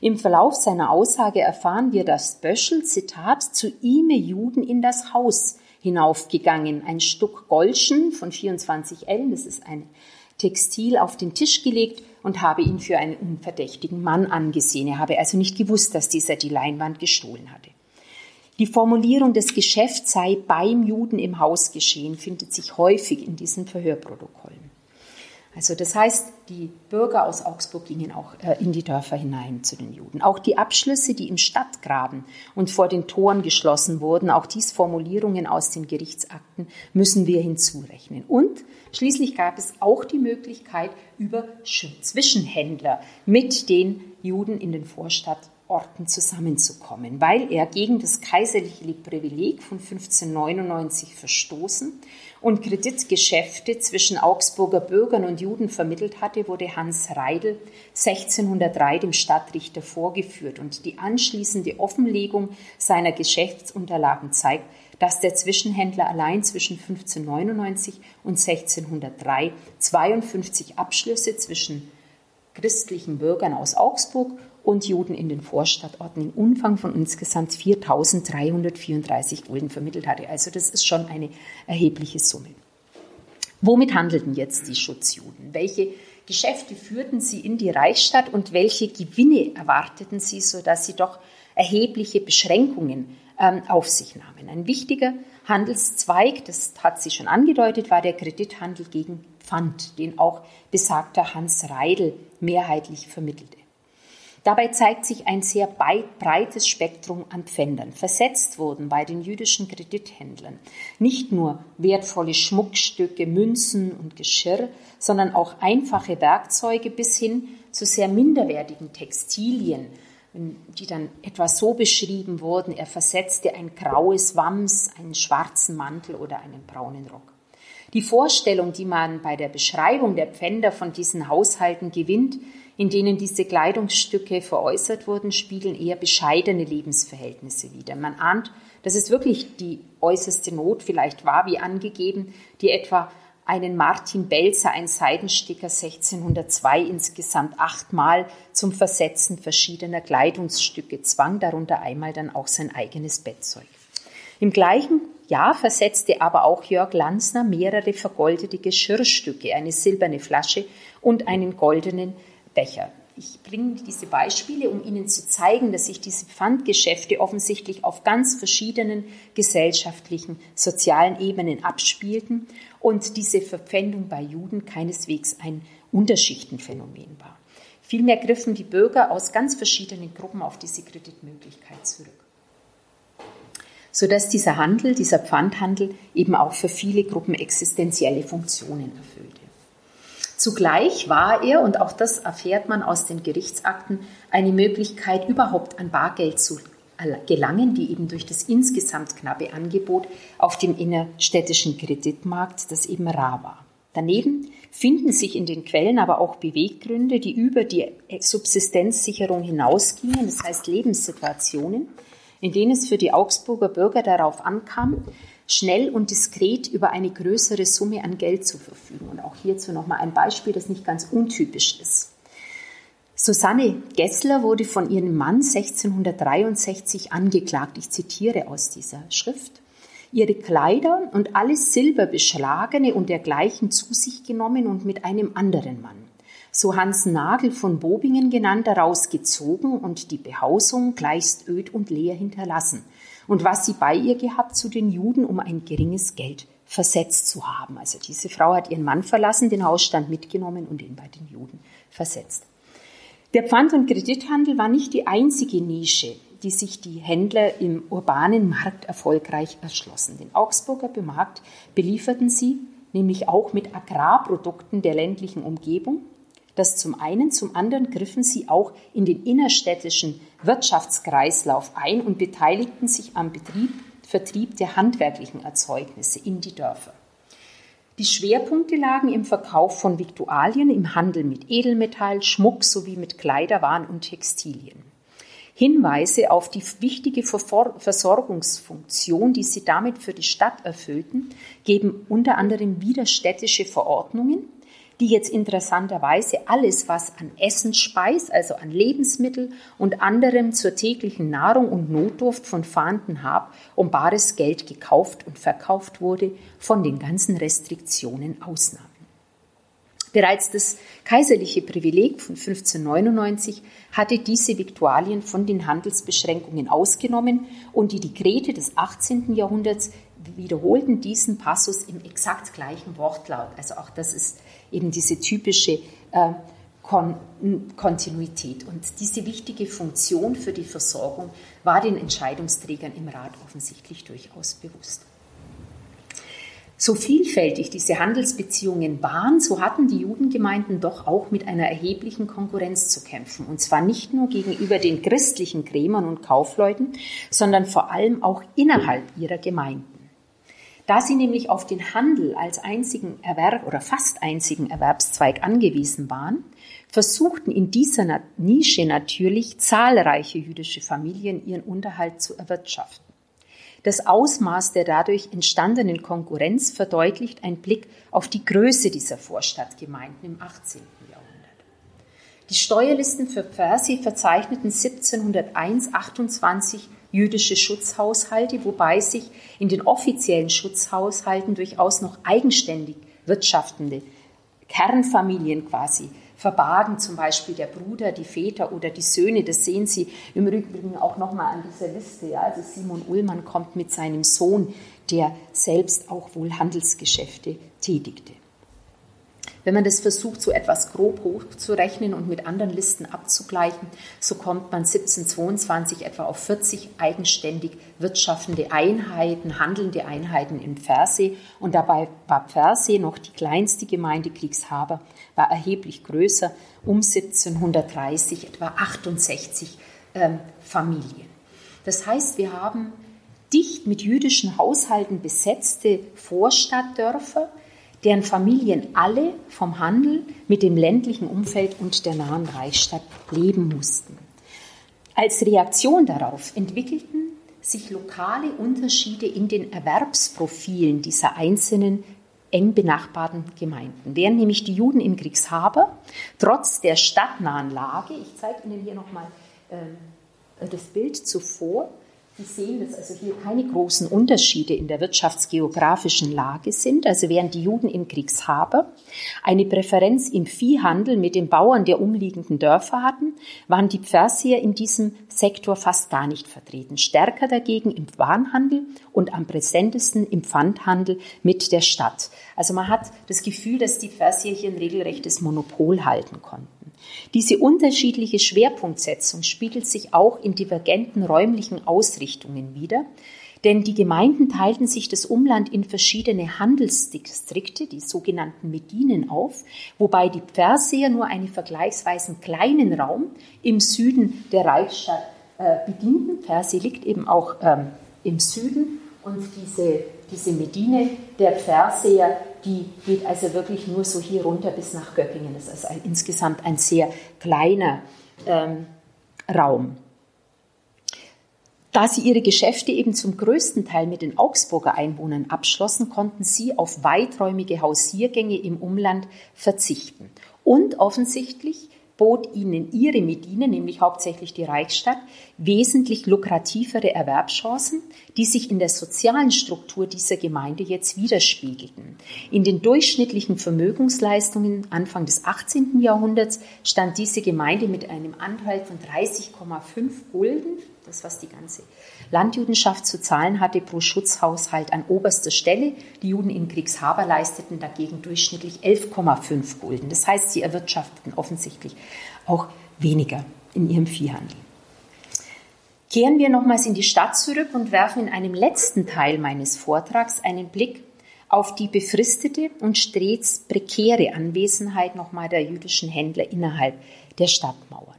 Im Verlauf seiner Aussage erfahren wir, dass Böschel, Zitat, zu ihm Juden in das Haus hinaufgegangen, ein Stück Golschen von 24 Ellen, das ist ein Textil, auf den Tisch gelegt und habe ihn für einen unverdächtigen Mann angesehen. Er habe also nicht gewusst, dass dieser die Leinwand gestohlen hatte. Die Formulierung des Geschäfts sei beim Juden im Haus geschehen, findet sich häufig in diesen Verhörprotokollen. Also das heißt, die Bürger aus Augsburg gingen auch äh, in die Dörfer hinein zu den Juden. Auch die Abschlüsse, die im Stadtgraben und vor den Toren geschlossen wurden, auch dies Formulierungen aus den Gerichtsakten, müssen wir hinzurechnen. Und schließlich gab es auch die Möglichkeit, über Zwischenhändler mit den Juden in den Vorstadt Orten zusammenzukommen, weil er gegen das kaiserliche Privileg von 1599 verstoßen und Kreditgeschäfte zwischen Augsburger Bürgern und Juden vermittelt hatte, wurde Hans Reidel 1603 dem Stadtrichter vorgeführt. Und die anschließende Offenlegung seiner Geschäftsunterlagen zeigt, dass der Zwischenhändler allein zwischen 1599 und 1603 52 Abschlüsse zwischen christlichen Bürgern aus Augsburg und Juden in den Vorstadtorten im Umfang von insgesamt 4.334 Gulden vermittelt hatte. Also das ist schon eine erhebliche Summe. Womit handelten jetzt die Schutzjuden? Welche Geschäfte führten sie in die Reichsstadt und welche Gewinne erwarteten sie, sodass sie doch erhebliche Beschränkungen ähm, auf sich nahmen? Ein wichtiger Handelszweig, das hat sie schon angedeutet, war der Kredithandel gegen Pfand, den auch besagter Hans Reidel mehrheitlich vermittelte. Dabei zeigt sich ein sehr breites Spektrum an Pfändern. Versetzt wurden bei den jüdischen Kredithändlern nicht nur wertvolle Schmuckstücke, Münzen und Geschirr, sondern auch einfache Werkzeuge bis hin zu sehr minderwertigen Textilien, die dann etwa so beschrieben wurden, er versetzte ein graues Wams, einen schwarzen Mantel oder einen braunen Rock. Die Vorstellung, die man bei der Beschreibung der Pfänder von diesen Haushalten gewinnt, in denen diese Kleidungsstücke veräußert wurden, spiegeln eher bescheidene Lebensverhältnisse wider. Man ahnt, dass es wirklich die äußerste Not vielleicht war, wie angegeben, die etwa einen Martin Belzer, ein Seidensticker 1602, insgesamt achtmal zum Versetzen verschiedener Kleidungsstücke zwang, darunter einmal dann auch sein eigenes Bettzeug. Im gleichen Jahr versetzte aber auch Jörg Lanzner mehrere vergoldete Geschirrstücke, eine silberne Flasche und einen goldenen Becher. Ich bringe diese Beispiele, um Ihnen zu zeigen, dass sich diese Pfandgeschäfte offensichtlich auf ganz verschiedenen gesellschaftlichen, sozialen Ebenen abspielten und diese Verpfändung bei Juden keineswegs ein Unterschichtenphänomen war. Vielmehr griffen die Bürger aus ganz verschiedenen Gruppen auf diese Kreditmöglichkeit zurück. Sodass dieser Handel, dieser Pfandhandel eben auch für viele Gruppen existenzielle Funktionen erfüllte. Zugleich war er, und auch das erfährt man aus den Gerichtsakten, eine Möglichkeit, überhaupt an Bargeld zu gelangen, die eben durch das insgesamt knappe Angebot auf dem innerstädtischen Kreditmarkt, das eben rar war. Daneben finden sich in den Quellen aber auch Beweggründe, die über die Subsistenzsicherung hinausgingen, das heißt Lebenssituationen, in denen es für die Augsburger Bürger darauf ankam, schnell und diskret über eine größere Summe an Geld zu verfügen. Und auch hierzu nochmal ein Beispiel, das nicht ganz untypisch ist. Susanne Gessler wurde von ihrem Mann 1663 angeklagt. Ich zitiere aus dieser Schrift. Ihre Kleider und alles Silber beschlagene und dergleichen zu sich genommen und mit einem anderen Mann so Hans Nagel von Bobingen genannt, daraus gezogen und die Behausung gleichst öd und leer hinterlassen und was sie bei ihr gehabt zu den Juden, um ein geringes Geld versetzt zu haben. Also diese Frau hat ihren Mann verlassen, den Hausstand mitgenommen und ihn bei den Juden versetzt. Der Pfand- und Kredithandel war nicht die einzige Nische, die sich die Händler im urbanen Markt erfolgreich erschlossen. Den Augsburger Markt belieferten sie nämlich auch mit Agrarprodukten der ländlichen Umgebung, das zum einen, zum anderen griffen sie auch in den innerstädtischen Wirtschaftskreislauf ein und beteiligten sich am Betrieb, Vertrieb der handwerklichen Erzeugnisse in die Dörfer. Die Schwerpunkte lagen im Verkauf von Viktualien, im Handel mit Edelmetall, Schmuck sowie mit Kleiderwaren und Textilien. Hinweise auf die wichtige Versorgungsfunktion, die sie damit für die Stadt erfüllten, geben unter anderem wieder städtische Verordnungen, die jetzt interessanterweise alles, was an Essensspeis, also an Lebensmittel und anderem zur täglichen Nahrung und Notdurft von Fahnden Hab um bares Geld gekauft und verkauft wurde, von den ganzen Restriktionen ausnahmen. Bereits das kaiserliche Privileg von 1599 hatte diese Viktualien von den Handelsbeschränkungen ausgenommen und die Dekrete des 18. Jahrhunderts wiederholten diesen Passus im exakt gleichen Wortlaut. Also auch das ist eben diese typische äh, Kon Kontinuität. Und diese wichtige Funktion für die Versorgung war den Entscheidungsträgern im Rat offensichtlich durchaus bewusst. So vielfältig diese Handelsbeziehungen waren, so hatten die Judengemeinden doch auch mit einer erheblichen Konkurrenz zu kämpfen. Und zwar nicht nur gegenüber den christlichen Krämern und Kaufleuten, sondern vor allem auch innerhalb ihrer Gemeinden. Da sie nämlich auf den Handel als einzigen Erwerb oder fast einzigen Erwerbszweig angewiesen waren, versuchten in dieser Nische natürlich zahlreiche jüdische Familien ihren Unterhalt zu erwirtschaften. Das Ausmaß der dadurch entstandenen Konkurrenz verdeutlicht ein Blick auf die Größe dieser Vorstadtgemeinden im 18. Jahrhundert. Die Steuerlisten für Pfersi verzeichneten 1701 28 jüdische Schutzhaushalte, wobei sich in den offiziellen Schutzhaushalten durchaus noch eigenständig wirtschaftende Kernfamilien quasi verbargen, zum Beispiel der Bruder, die Väter oder die Söhne. Das sehen Sie im Übrigen auch nochmal an dieser Liste. Ja? Also Simon Ullmann kommt mit seinem Sohn, der selbst auch wohl Handelsgeschäfte tätigte. Wenn man das versucht, so etwas grob hochzurechnen und mit anderen Listen abzugleichen, so kommt man 1722 etwa auf 40 eigenständig wirtschaftende Einheiten, handelnde Einheiten in Pfersee. Und dabei war Pfersee noch die kleinste Gemeinde Kriegshaber, war erheblich größer, um 1730 etwa 68 ähm, Familien. Das heißt, wir haben dicht mit jüdischen Haushalten besetzte Vorstadtdörfer, deren Familien alle vom Handel mit dem ländlichen Umfeld und der nahen Reichsstadt leben mussten. Als Reaktion darauf entwickelten sich lokale Unterschiede in den Erwerbsprofilen dieser einzelnen eng benachbarten Gemeinden. Während nämlich die Juden in Kriegshaber trotz der stadtnahen Lage, ich zeige Ihnen hier nochmal äh, das Bild zuvor, Sie sehen, dass also hier keine großen Unterschiede in der wirtschaftsgeografischen Lage sind. Also während die Juden in Kriegshaber eine Präferenz im Viehhandel mit den Bauern der umliegenden Dörfer hatten, waren die Pfersier in diesem Sektor fast gar nicht vertreten. Stärker dagegen im Warenhandel und am präsentesten im Pfandhandel mit der Stadt. Also man hat das Gefühl, dass die Pfersier hier ein regelrechtes Monopol halten konnten. Diese unterschiedliche Schwerpunktsetzung spiegelt sich auch in divergenten räumlichen Ausrichtungen wider, denn die Gemeinden teilten sich das Umland in verschiedene Handelsdistrikte, die sogenannten Medinen, auf, wobei die Pferseer nur einen vergleichsweise kleinen Raum im Süden der Reichsstadt äh, bedienten. Persee liegt eben auch ähm, im Süden und diese, diese Medine der Pferseer die geht also wirklich nur so hier runter bis nach Göppingen. Das ist ein, insgesamt ein sehr kleiner ähm, Raum. Da sie ihre Geschäfte eben zum größten Teil mit den Augsburger Einwohnern abschlossen, konnten sie auf weiträumige Hausiergänge im Umland verzichten. Und offensichtlich bot ihnen ihre Medine, nämlich hauptsächlich die Reichsstadt, wesentlich lukrativere Erwerbschancen, die sich in der sozialen Struktur dieser Gemeinde jetzt widerspiegelten. In den durchschnittlichen Vermögensleistungen Anfang des 18. Jahrhunderts stand diese Gemeinde mit einem Anteil von 30,5 Gulden, das was die ganze Landjudenschaft zu zahlen hatte pro Schutzhaushalt an oberster Stelle. Die Juden in Kriegshaber leisteten dagegen durchschnittlich 11,5 Gulden. Das heißt, sie erwirtschafteten offensichtlich auch weniger in ihrem Viehhandel. Kehren wir nochmals in die Stadt zurück und werfen in einem letzten Teil meines Vortrags einen Blick auf die befristete und stets prekäre Anwesenheit nochmal der jüdischen Händler innerhalb der Stadtmauern.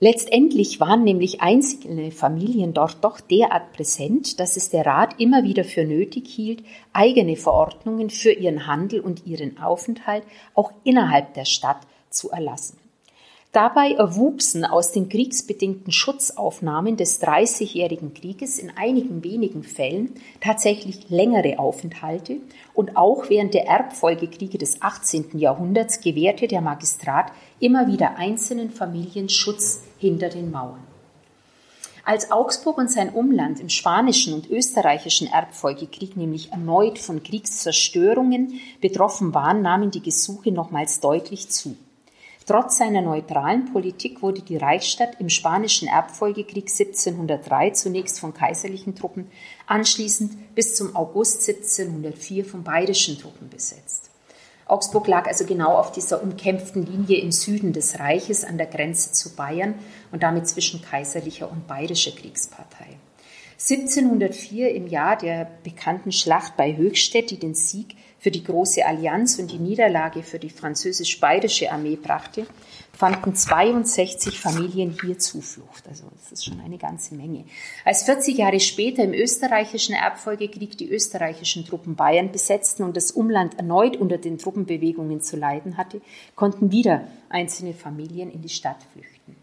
Letztendlich waren nämlich einzelne Familien dort doch derart präsent, dass es der Rat immer wieder für nötig hielt, eigene Verordnungen für ihren Handel und ihren Aufenthalt auch innerhalb der Stadt zu erlassen. Dabei erwuchsen aus den kriegsbedingten Schutzaufnahmen des Dreißigjährigen Krieges in einigen wenigen Fällen tatsächlich längere Aufenthalte und auch während der Erbfolgekriege des 18. Jahrhunderts gewährte der Magistrat immer wieder einzelnen Familien Schutz hinter den Mauern. Als Augsburg und sein Umland im spanischen und österreichischen Erbfolgekrieg nämlich erneut von Kriegszerstörungen betroffen waren, nahmen die Gesuche nochmals deutlich zu. Trotz seiner neutralen Politik wurde die Reichsstadt im Spanischen Erbfolgekrieg 1703 zunächst von kaiserlichen Truppen, anschließend bis zum August 1704 von bayerischen Truppen besetzt. Augsburg lag also genau auf dieser umkämpften Linie im Süden des Reiches an der Grenze zu Bayern und damit zwischen kaiserlicher und bayerischer Kriegspartei. 1704 im Jahr der bekannten Schlacht bei Höchstädt, die den Sieg für die Große Allianz und die Niederlage für die französisch-bayerische Armee brachte, fanden 62 Familien hier Zuflucht. Also das ist schon eine ganze Menge. Als 40 Jahre später im österreichischen Erbfolgekrieg die österreichischen Truppen Bayern besetzten und das Umland erneut unter den Truppenbewegungen zu leiden hatte, konnten wieder einzelne Familien in die Stadt flüchten.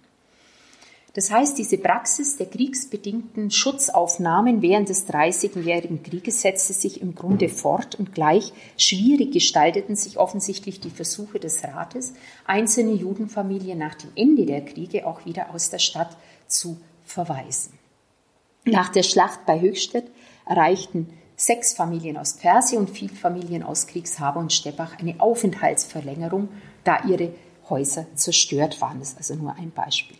Das heißt, diese Praxis der kriegsbedingten Schutzaufnahmen während des Dreißigjährigen Krieges setzte sich im Grunde fort und gleich schwierig gestalteten sich offensichtlich die Versuche des Rates, einzelne Judenfamilien nach dem Ende der Kriege auch wieder aus der Stadt zu verweisen. Nach der Schlacht bei Höchstädt erreichten sechs Familien aus Pfersee und vier Familien aus Kriegshaber und Steppach eine Aufenthaltsverlängerung, da ihre Häuser zerstört waren. Das ist also nur ein Beispiel.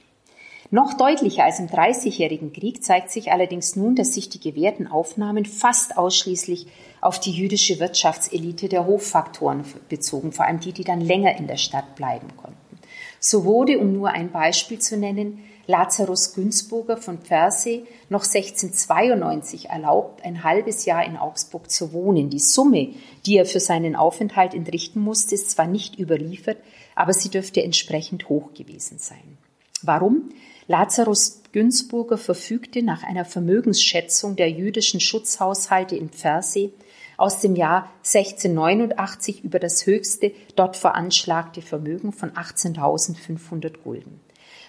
Noch deutlicher als im Dreißigjährigen Krieg zeigt sich allerdings nun, dass sich die gewährten Aufnahmen fast ausschließlich auf die jüdische Wirtschaftselite der Hoffaktoren bezogen, vor allem die, die dann länger in der Stadt bleiben konnten. So wurde, um nur ein Beispiel zu nennen, Lazarus Günzburger von Pfersee noch 1692 erlaubt, ein halbes Jahr in Augsburg zu wohnen. Die Summe, die er für seinen Aufenthalt entrichten musste, ist zwar nicht überliefert, aber sie dürfte entsprechend hoch gewesen sein. Warum? Lazarus Günzburger verfügte nach einer Vermögensschätzung der jüdischen Schutzhaushalte in Pfersee aus dem Jahr 1689 über das höchste dort veranschlagte Vermögen von 18.500 Gulden.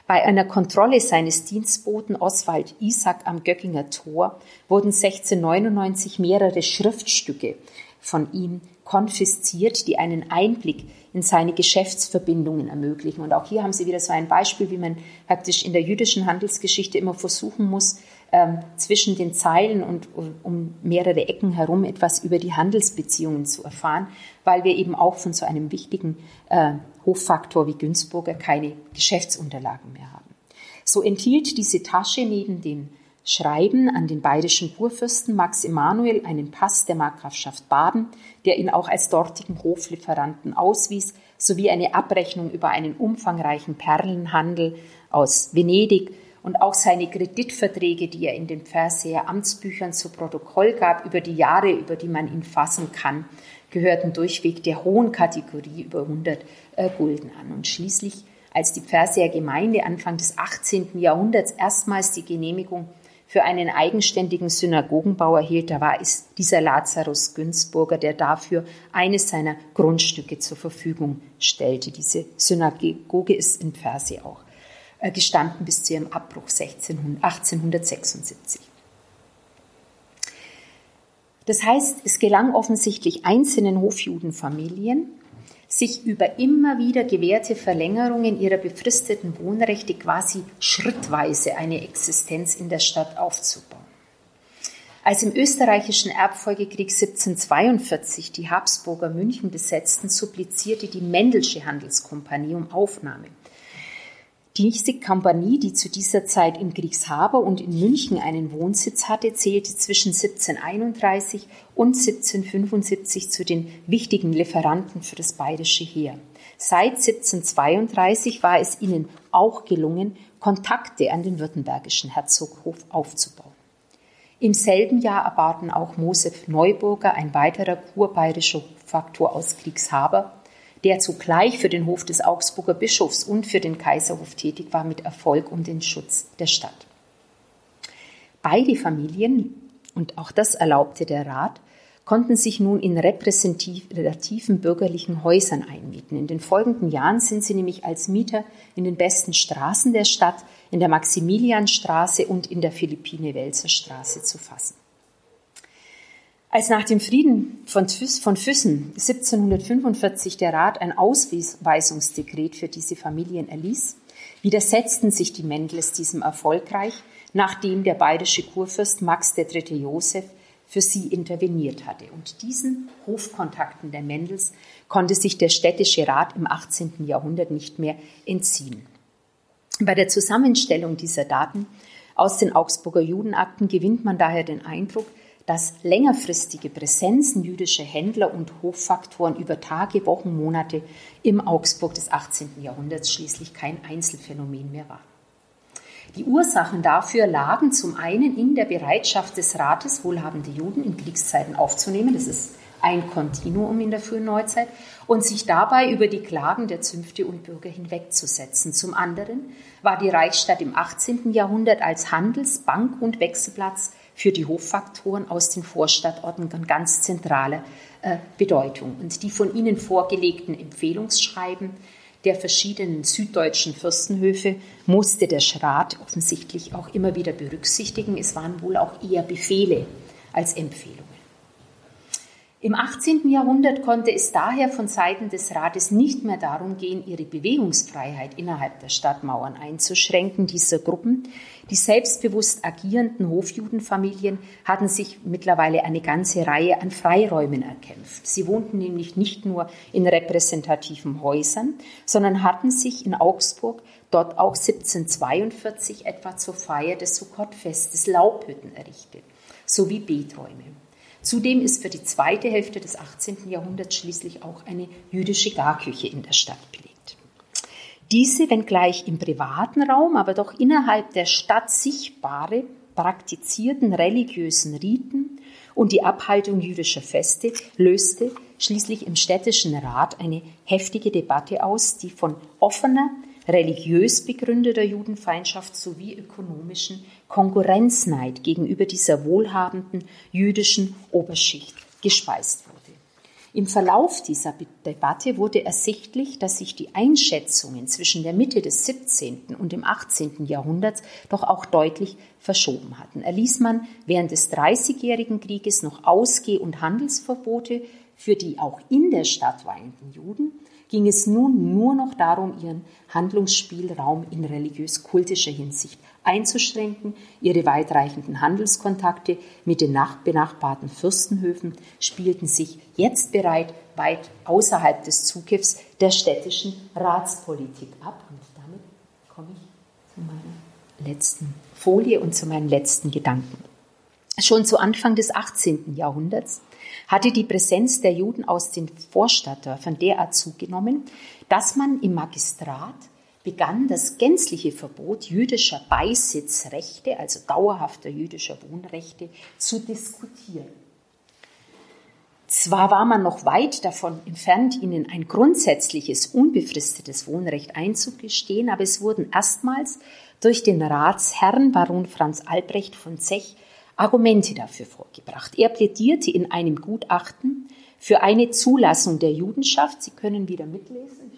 Bei einer Kontrolle seines Dienstboten Oswald Isaac am Göckinger Tor wurden 1699 mehrere Schriftstücke von ihm konfisziert, die einen Einblick in seine Geschäftsverbindungen ermöglichen. Und auch hier haben Sie wieder so ein Beispiel, wie man praktisch in der jüdischen Handelsgeschichte immer versuchen muss, ähm, zwischen den Zeilen und um mehrere Ecken herum etwas über die Handelsbeziehungen zu erfahren, weil wir eben auch von so einem wichtigen äh, Hoffaktor wie Günzburger keine Geschäftsunterlagen mehr haben. So enthielt diese Tasche neben dem Schreiben an den bayerischen Kurfürsten Max Emanuel einen Pass der Markgrafschaft Baden, der ihn auch als dortigen Hoflieferanten auswies, sowie eine Abrechnung über einen umfangreichen Perlenhandel aus Venedig und auch seine Kreditverträge, die er in den Pferseer Amtsbüchern zu Protokoll gab, über die Jahre, über die man ihn fassen kann, gehörten durchweg der hohen Kategorie über 100 äh, Gulden an. Und schließlich, als die Pferseer Gemeinde Anfang des 18. Jahrhunderts erstmals die Genehmigung für einen eigenständigen Synagogenbau erhielt, da war es dieser Lazarus Günzburger, der dafür eines seiner Grundstücke zur Verfügung stellte. Diese Synagoge ist in Pfersee auch äh, gestanden bis zu ihrem Abbruch 1876. Das heißt, es gelang offensichtlich einzelnen Hofjudenfamilien, sich über immer wieder gewährte Verlängerungen ihrer befristeten Wohnrechte quasi schrittweise eine Existenz in der Stadt aufzubauen. Als im österreichischen Erbfolgekrieg 1742 die Habsburger München besetzten, supplizierte die Mendelsche Handelskompanie um Aufnahme. Diese Kompanie, die zu dieser Zeit in Kriegshaber und in München einen Wohnsitz hatte, zählte zwischen 1731 und 1775 zu den wichtigen Lieferanten für das bayerische Heer. Seit 1732 war es ihnen auch gelungen, Kontakte an den württembergischen Herzoghof aufzubauen. Im selben Jahr erbaten auch Mosef Neuburger, ein weiterer kurbayerischer Faktor aus Kriegshaber, der zugleich für den Hof des Augsburger Bischofs und für den Kaiserhof tätig war, mit Erfolg um den Schutz der Stadt. Beide Familien, und auch das erlaubte der Rat, konnten sich nun in repräsentativen bürgerlichen Häusern einmieten. In den folgenden Jahren sind sie nämlich als Mieter in den besten Straßen der Stadt, in der Maximilianstraße und in der Philippine-Welser Straße zu fassen. Als nach dem Frieden von, Füssen 1745 der Rat ein Ausweisungsdekret für diese Familien erließ, widersetzten sich die Mendels diesem erfolgreich, nachdem der bayerische Kurfürst Max III. Joseph für sie interveniert hatte. Und diesen Hofkontakten der Mendels konnte sich der städtische Rat im 18. Jahrhundert nicht mehr entziehen. Bei der Zusammenstellung dieser Daten aus den Augsburger Judenakten gewinnt man daher den Eindruck, dass längerfristige Präsenzen jüdischer Händler und Hoffaktoren über Tage, Wochen, Monate im Augsburg des 18. Jahrhunderts schließlich kein Einzelfenomen mehr war. Die Ursachen dafür lagen zum einen in der Bereitschaft des Rates, wohlhabende Juden in Kriegszeiten aufzunehmen, das ist ein Kontinuum in der frühen Neuzeit, und sich dabei über die Klagen der Zünfte und Bürger hinwegzusetzen. Zum anderen war die Reichsstadt im 18. Jahrhundert als Handels-, Bank- und Wechselplatz für die Hoffaktoren aus den Vorstadtorten ganz zentraler äh, Bedeutung. Und die von Ihnen vorgelegten Empfehlungsschreiben der verschiedenen süddeutschen Fürstenhöfe musste der Schrat offensichtlich auch immer wieder berücksichtigen. Es waren wohl auch eher Befehle als Empfehlungen. Im 18. Jahrhundert konnte es daher von Seiten des Rates nicht mehr darum gehen, ihre Bewegungsfreiheit innerhalb der Stadtmauern einzuschränken. Diese Gruppen, die selbstbewusst agierenden Hofjudenfamilien, hatten sich mittlerweile eine ganze Reihe an Freiräumen erkämpft. Sie wohnten nämlich nicht nur in repräsentativen Häusern, sondern hatten sich in Augsburg dort auch 1742 etwa zur Feier des Sukkottfestes Laubhütten errichtet, sowie Beträume. Zudem ist für die zweite Hälfte des 18. Jahrhunderts schließlich auch eine jüdische Garküche in der Stadt belegt. Diese, wenngleich im privaten Raum, aber doch innerhalb der Stadt sichtbare, praktizierten religiösen Riten und die Abhaltung jüdischer Feste löste schließlich im städtischen Rat eine heftige Debatte aus, die von offener, religiös begründeter Judenfeindschaft sowie ökonomischen Konkurrenzneid gegenüber dieser wohlhabenden jüdischen Oberschicht gespeist. Im Verlauf dieser Debatte wurde ersichtlich, dass sich die Einschätzungen zwischen der Mitte des 17. und dem 18. Jahrhunderts doch auch deutlich verschoben hatten. Erließ man während des Dreißigjährigen Krieges noch Ausgeh- und Handelsverbote für die auch in der Stadt weilenden Juden, ging es nun nur noch darum, ihren Handlungsspielraum in religiös-kultischer Hinsicht einzuschränken. Ihre weitreichenden Handelskontakte mit den benachbarten Fürstenhöfen spielten sich jetzt bereit weit außerhalb des Zugriffs der städtischen Ratspolitik ab. Und damit komme ich zu meiner letzten Folie und zu meinen letzten Gedanken. Schon zu Anfang des 18. Jahrhunderts hatte die Präsenz der Juden aus den Vorstadtdörfern derart zugenommen, dass man im Magistrat begann das gänzliche Verbot jüdischer Beisitzrechte, also dauerhafter jüdischer Wohnrechte, zu diskutieren. Zwar war man noch weit davon entfernt, ihnen ein grundsätzliches, unbefristetes Wohnrecht einzugestehen, aber es wurden erstmals durch den Ratsherrn Baron Franz Albrecht von Zech Argumente dafür vorgebracht. Er plädierte in einem Gutachten für eine Zulassung der Judenschaft. Sie können wieder mitlesen,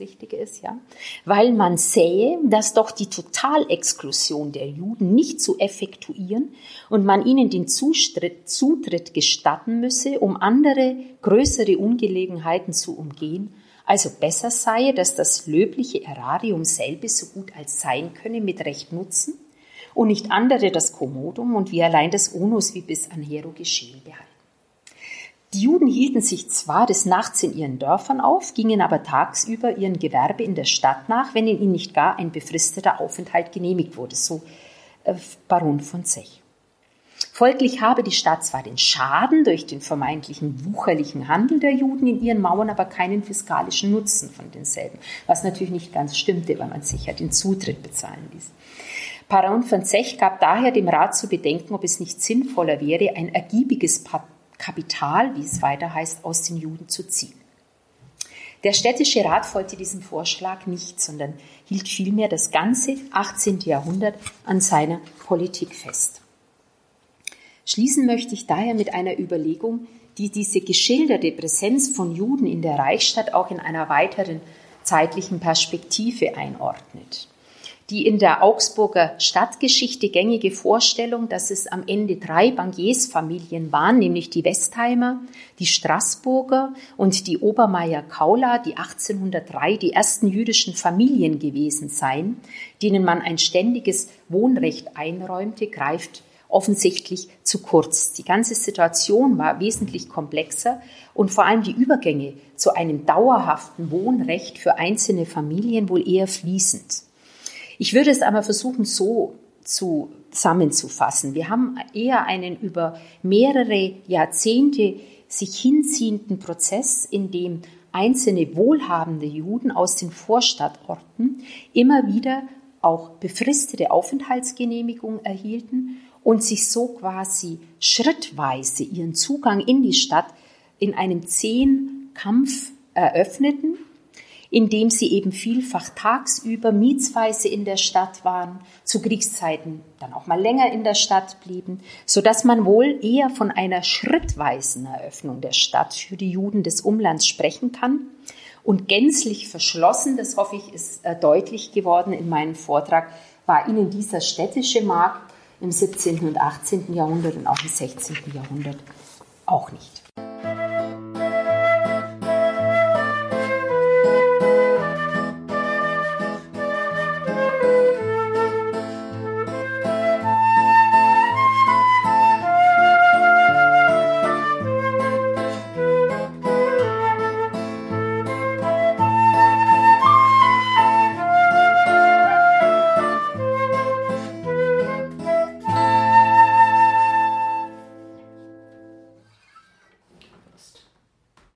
Richtige ist, ja. Weil man sähe, dass doch die Totalexklusion der Juden nicht zu effektuieren und man ihnen den Zutritt, Zutritt gestatten müsse, um andere, größere Ungelegenheiten zu umgehen. Also besser sei, dass das löbliche Erarium selbe so gut als sein könne mit Recht nutzen und nicht andere das Kommodum und wie allein das Onus wie bis anhero geschehen behalten. Die Juden hielten sich zwar des Nachts in ihren Dörfern auf, gingen aber tagsüber ihren Gewerbe in der Stadt nach, wenn ihnen nicht gar ein befristeter Aufenthalt genehmigt wurde, so äh, Baron von Zech. Folglich habe die Stadt zwar den Schaden durch den vermeintlichen wucherlichen Handel der Juden in ihren Mauern, aber keinen fiskalischen Nutzen von denselben, was natürlich nicht ganz stimmte, weil man sich ja den Zutritt bezahlen ließ. Baron von Zech gab daher dem Rat zu bedenken, ob es nicht sinnvoller wäre, ein ergiebiges Kapital, wie es weiter heißt, aus den Juden zu ziehen. Der städtische Rat folgte diesem Vorschlag nicht, sondern hielt vielmehr das ganze 18. Jahrhundert an seiner Politik fest. Schließen möchte ich daher mit einer Überlegung, die diese geschilderte Präsenz von Juden in der Reichsstadt auch in einer weiteren zeitlichen Perspektive einordnet die in der Augsburger Stadtgeschichte gängige Vorstellung, dass es am Ende drei Bankiersfamilien waren, nämlich die Westheimer, die Straßburger und die Obermeier-Kauler, die 1803 die ersten jüdischen Familien gewesen seien, denen man ein ständiges Wohnrecht einräumte, greift offensichtlich zu kurz. Die ganze Situation war wesentlich komplexer und vor allem die Übergänge zu einem dauerhaften Wohnrecht für einzelne Familien wohl eher fließend. Ich würde es aber versuchen, so zu, zusammenzufassen. Wir haben eher einen über mehrere Jahrzehnte sich hinziehenden Prozess, in dem einzelne wohlhabende Juden aus den Vorstadtorten immer wieder auch befristete Aufenthaltsgenehmigungen erhielten und sich so quasi schrittweise ihren Zugang in die Stadt in einem zehn Kampf eröffneten indem sie eben vielfach tagsüber mietsweise in der Stadt waren, zu Kriegszeiten dann auch mal länger in der Stadt blieben, so dass man wohl eher von einer schrittweisen Eröffnung der Stadt für die Juden des Umlands sprechen kann. Und gänzlich verschlossen, das hoffe ich, ist äh, deutlich geworden in meinem Vortrag, war ihnen dieser städtische Markt im 17. und 18. Jahrhundert und auch im 16. Jahrhundert auch nicht.